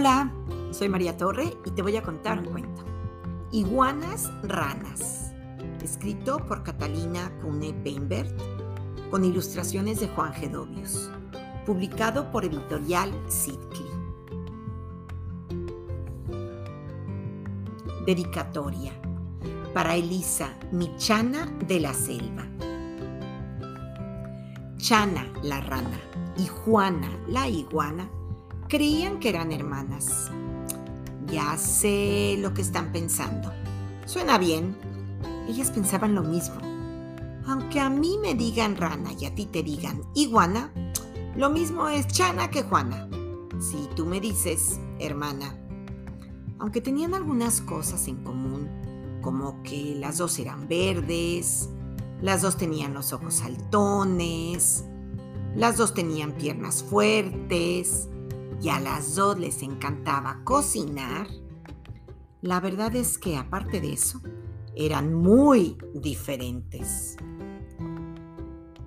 Hola, soy María Torre y te voy a contar un cuento. Iguanas Ranas, escrito por Catalina Cune Beinbert, con ilustraciones de Juan Gedovius, publicado por editorial Sidkli. Dedicatoria para Elisa, mi chana de la selva. Chana, la rana, y Juana, la iguana, creían que eran hermanas. Ya sé lo que están pensando. Suena bien. Ellas pensaban lo mismo. Aunque a mí me digan rana y a ti te digan iguana, lo mismo es Chana que Juana. Si tú me dices hermana. Aunque tenían algunas cosas en común, como que las dos eran verdes, las dos tenían los ojos saltones, las dos tenían piernas fuertes y a las dos les encantaba cocinar. La verdad es que aparte de eso, eran muy diferentes.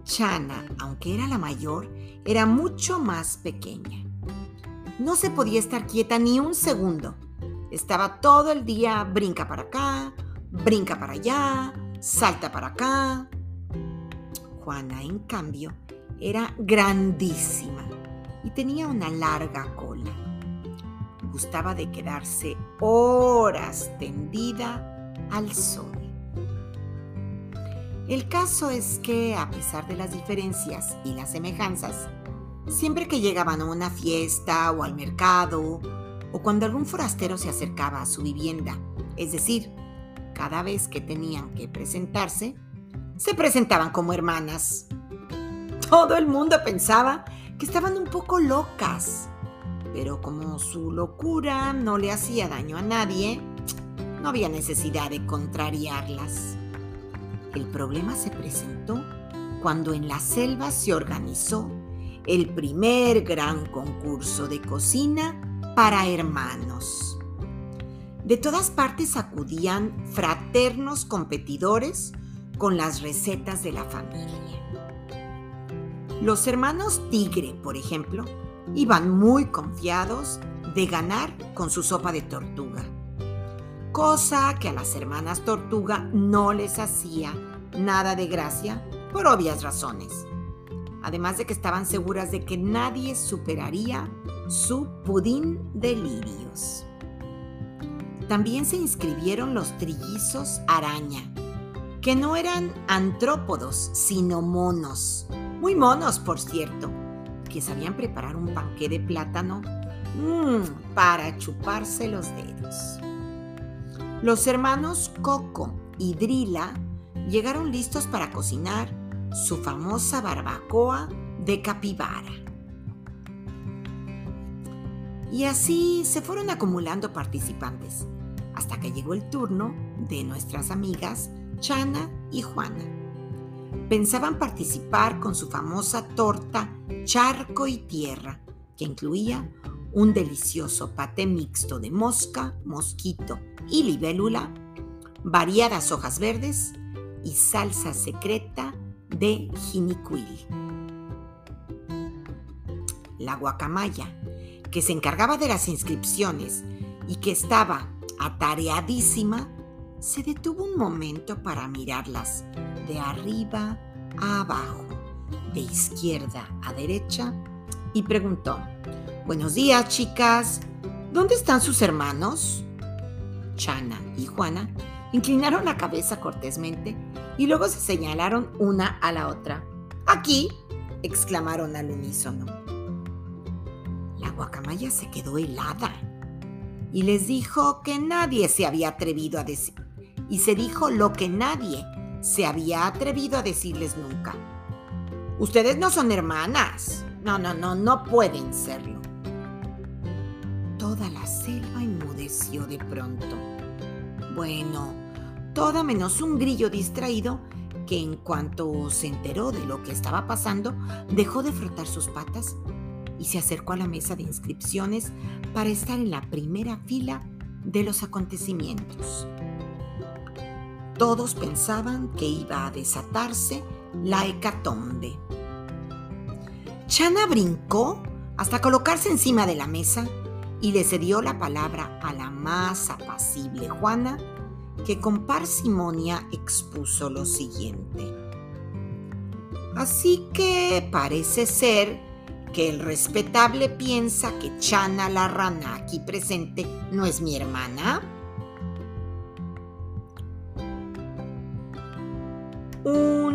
Chana, aunque era la mayor, era mucho más pequeña. No se podía estar quieta ni un segundo. Estaba todo el día brinca para acá, brinca para allá, salta para acá. Juana, en cambio, era grandísima y tenía una larga cola. Gustaba de quedarse horas tendida al sol. El caso es que, a pesar de las diferencias y las semejanzas, siempre que llegaban a una fiesta o al mercado, o cuando algún forastero se acercaba a su vivienda, es decir, cada vez que tenían que presentarse, se presentaban como hermanas. Todo el mundo pensaba que estaban un poco locas, pero como su locura no le hacía daño a nadie, no había necesidad de contrariarlas. El problema se presentó cuando en la selva se organizó el primer gran concurso de cocina para hermanos. De todas partes acudían fraternos competidores con las recetas de la familia. Los hermanos Tigre, por ejemplo, iban muy confiados de ganar con su sopa de tortuga, cosa que a las hermanas Tortuga no les hacía nada de gracia por obvias razones, además de que estaban seguras de que nadie superaría su pudín de lirios. También se inscribieron los trillizos araña, que no eran antrópodos, sino monos, muy monos, por cierto, que sabían preparar un panqué de plátano mmm, para chuparse los dedos. Los hermanos Coco y Drila llegaron listos para cocinar su famosa barbacoa de capibara. Y así se fueron acumulando participantes, hasta que llegó el turno de nuestras amigas Chana y Juana pensaban participar con su famosa torta charco y tierra, que incluía un delicioso paté mixto de mosca, mosquito y libélula, variadas hojas verdes y salsa secreta de jinicuil. La guacamaya, que se encargaba de las inscripciones y que estaba atareadísima, se detuvo un momento para mirarlas de arriba a abajo, de izquierda a derecha, y preguntó, Buenos días, chicas, ¿dónde están sus hermanos? Chana y Juana inclinaron la cabeza cortésmente y luego se señalaron una a la otra. Aquí, exclamaron al unísono. La guacamaya se quedó helada y les dijo que nadie se había atrevido a y se dijo lo que nadie se había atrevido a decirles nunca. Ustedes no son hermanas. No, no, no, no pueden serlo. Toda la selva enmudeció de pronto. Bueno, toda menos un grillo distraído que en cuanto se enteró de lo que estaba pasando, dejó de frotar sus patas y se acercó a la mesa de inscripciones para estar en la primera fila de los acontecimientos. Todos pensaban que iba a desatarse la hecatombe. Chana brincó hasta colocarse encima de la mesa y le cedió la palabra a la más apacible Juana, que con parsimonia expuso lo siguiente. Así que parece ser que el respetable piensa que Chana la rana aquí presente no es mi hermana.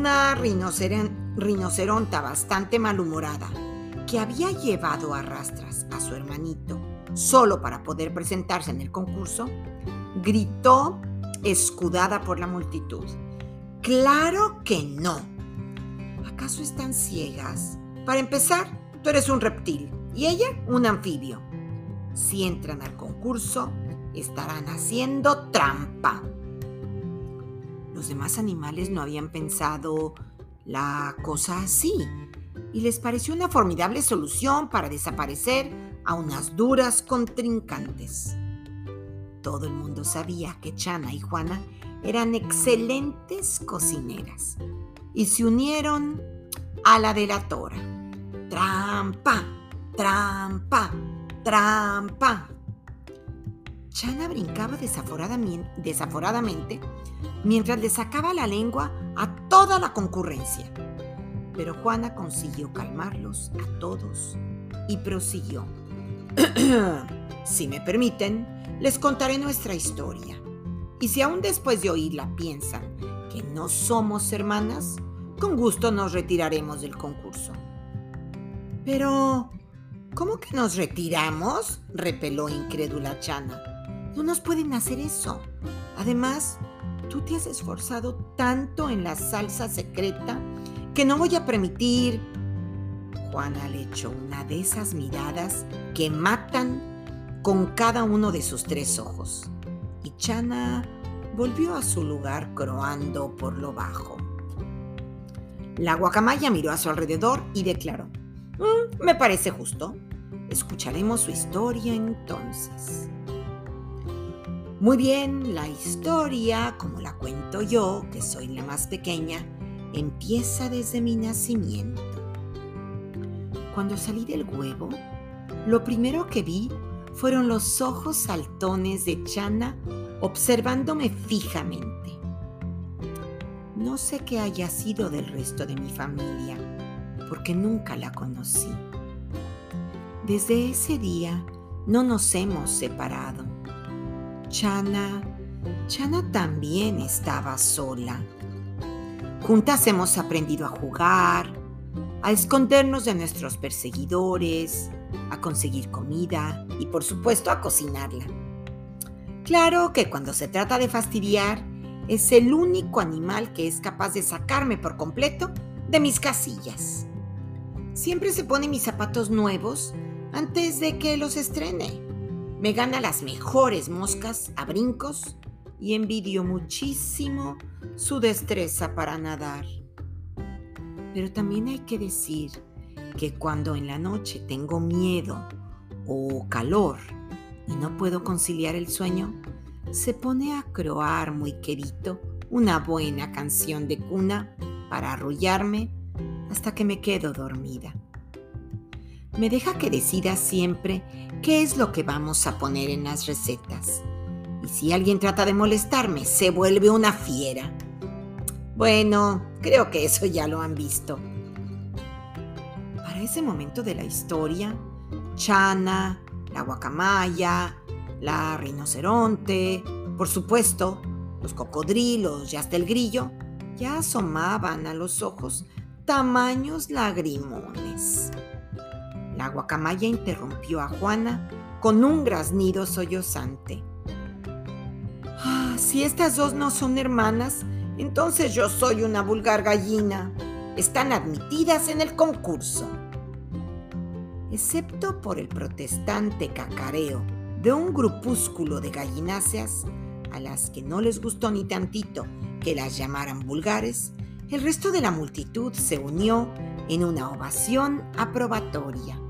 Una rinoceronta bastante malhumorada que había llevado a rastras a su hermanito solo para poder presentarse en el concurso, gritó escudada por la multitud. Claro que no. ¿Acaso están ciegas? Para empezar, tú eres un reptil y ella un anfibio. Si entran al concurso, estarán haciendo trampa. Los demás animales no habían pensado la cosa así y les pareció una formidable solución para desaparecer a unas duras contrincantes. Todo el mundo sabía que Chana y Juana eran excelentes cocineras y se unieron a la delatora. Trampa, trampa, trampa. Chana brincaba desaforadamente mientras le sacaba la lengua a toda la concurrencia. Pero Juana consiguió calmarlos a todos y prosiguió. si me permiten, les contaré nuestra historia. Y si aún después de oírla piensan que no somos hermanas, con gusto nos retiraremos del concurso. Pero, ¿cómo que nos retiramos? repeló incrédula Chana. No nos pueden hacer eso. Además, tú te has esforzado tanto en la salsa secreta que no voy a permitir Juana le echó una de esas miradas que matan con cada uno de sus tres ojos. Y Chana volvió a su lugar croando por lo bajo. La guacamaya miró a su alrededor y declaró, mm, me parece justo. Escucharemos su historia entonces. Muy bien, la historia, como la cuento yo, que soy la más pequeña, empieza desde mi nacimiento. Cuando salí del huevo, lo primero que vi fueron los ojos saltones de Chana observándome fijamente. No sé qué haya sido del resto de mi familia, porque nunca la conocí. Desde ese día no nos hemos separado. Chana, Chana también estaba sola. Juntas hemos aprendido a jugar, a escondernos de nuestros perseguidores, a conseguir comida y por supuesto a cocinarla. Claro que cuando se trata de fastidiar, es el único animal que es capaz de sacarme por completo de mis casillas. Siempre se pone mis zapatos nuevos antes de que los estrene. Me gana las mejores moscas a brincos y envidio muchísimo su destreza para nadar. Pero también hay que decir que cuando en la noche tengo miedo o calor y no puedo conciliar el sueño, se pone a croar muy querido una buena canción de cuna para arrullarme hasta que me quedo dormida. Me deja que decida siempre qué es lo que vamos a poner en las recetas. Y si alguien trata de molestarme, se vuelve una fiera. Bueno, creo que eso ya lo han visto. Para ese momento de la historia, Chana, la guacamaya, la rinoceronte, por supuesto, los cocodrilos y hasta el grillo, ya asomaban a los ojos tamaños lagrimones. La guacamaya interrumpió a Juana con un graznido sollozante. Ah, si estas dos no son hermanas, entonces yo soy una vulgar gallina. Están admitidas en el concurso. Excepto por el protestante cacareo de un grupúsculo de gallináceas a las que no les gustó ni tantito que las llamaran vulgares, el resto de la multitud se unió en una ovación aprobatoria.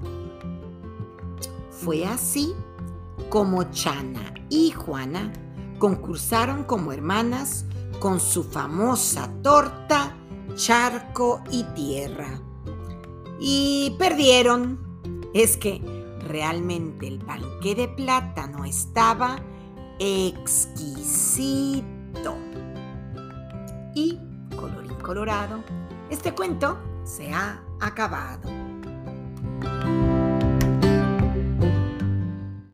Fue así como Chana y Juana concursaron como hermanas con su famosa torta, charco y tierra. Y perdieron. Es que Realmente el panqué de plátano estaba exquisito. Y, colorín colorado, este cuento se ha acabado.